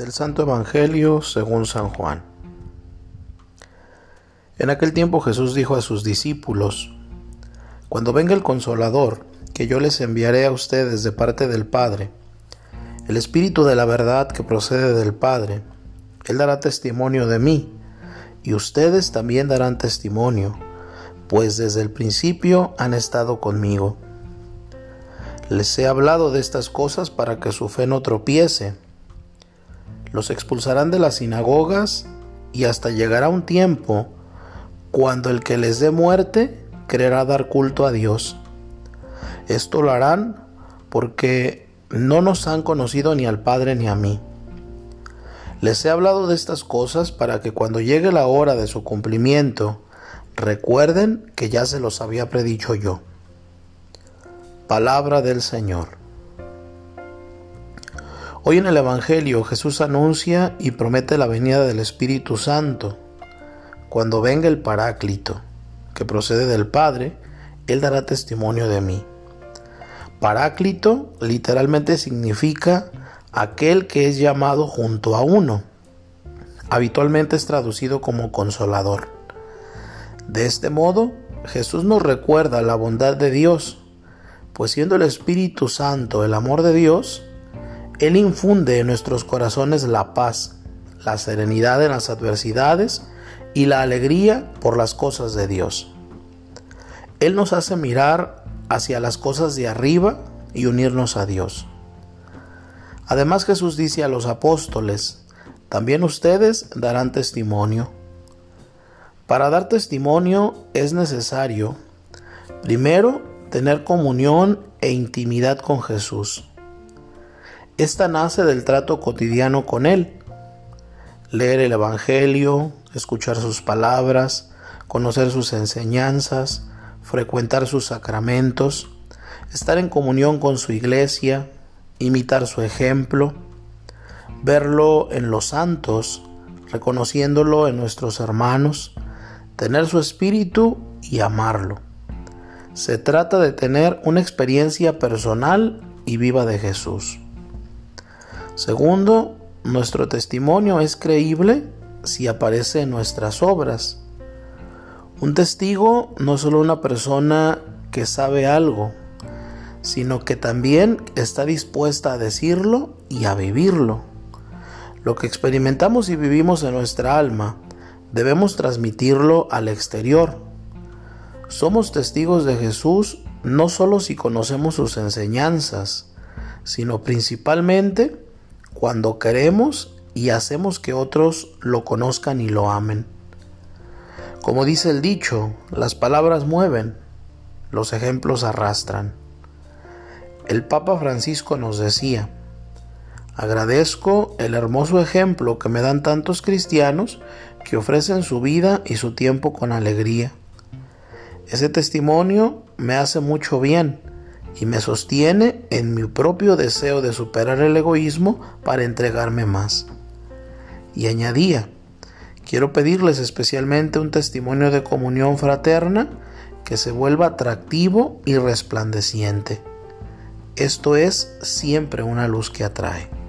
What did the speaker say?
Del Santo Evangelio según San Juan. En aquel tiempo Jesús dijo a sus discípulos, Cuando venga el consolador, que yo les enviaré a ustedes de parte del Padre, el Espíritu de la verdad que procede del Padre, Él dará testimonio de mí, y ustedes también darán testimonio, pues desde el principio han estado conmigo. Les he hablado de estas cosas para que su fe no tropiece. Los expulsarán de las sinagogas y hasta llegará un tiempo cuando el que les dé muerte creerá dar culto a Dios. Esto lo harán porque no nos han conocido ni al Padre ni a mí. Les he hablado de estas cosas para que cuando llegue la hora de su cumplimiento, recuerden que ya se los había predicho yo. Palabra del Señor. Hoy en el Evangelio Jesús anuncia y promete la venida del Espíritu Santo. Cuando venga el Paráclito, que procede del Padre, Él dará testimonio de mí. Paráclito literalmente significa aquel que es llamado junto a uno. Habitualmente es traducido como consolador. De este modo, Jesús nos recuerda la bondad de Dios pues siendo el Espíritu Santo el amor de Dios, Él infunde en nuestros corazones la paz, la serenidad en las adversidades y la alegría por las cosas de Dios. Él nos hace mirar hacia las cosas de arriba y unirnos a Dios. Además Jesús dice a los apóstoles, también ustedes darán testimonio. Para dar testimonio es necesario, primero, tener comunión e intimidad con Jesús. Esta nace del trato cotidiano con Él. Leer el Evangelio, escuchar sus palabras, conocer sus enseñanzas, frecuentar sus sacramentos, estar en comunión con su iglesia, imitar su ejemplo, verlo en los santos, reconociéndolo en nuestros hermanos, tener su espíritu y amarlo. Se trata de tener una experiencia personal y viva de Jesús. Segundo, nuestro testimonio es creíble si aparece en nuestras obras. Un testigo no es solo una persona que sabe algo, sino que también está dispuesta a decirlo y a vivirlo. Lo que experimentamos y vivimos en nuestra alma debemos transmitirlo al exterior somos testigos de Jesús no solo si conocemos sus enseñanzas, sino principalmente cuando queremos y hacemos que otros lo conozcan y lo amen. Como dice el dicho, las palabras mueven, los ejemplos arrastran. El Papa Francisco nos decía, agradezco el hermoso ejemplo que me dan tantos cristianos que ofrecen su vida y su tiempo con alegría ese testimonio me hace mucho bien y me sostiene en mi propio deseo de superar el egoísmo para entregarme más. Y añadía, quiero pedirles especialmente un testimonio de comunión fraterna que se vuelva atractivo y resplandeciente. Esto es siempre una luz que atrae.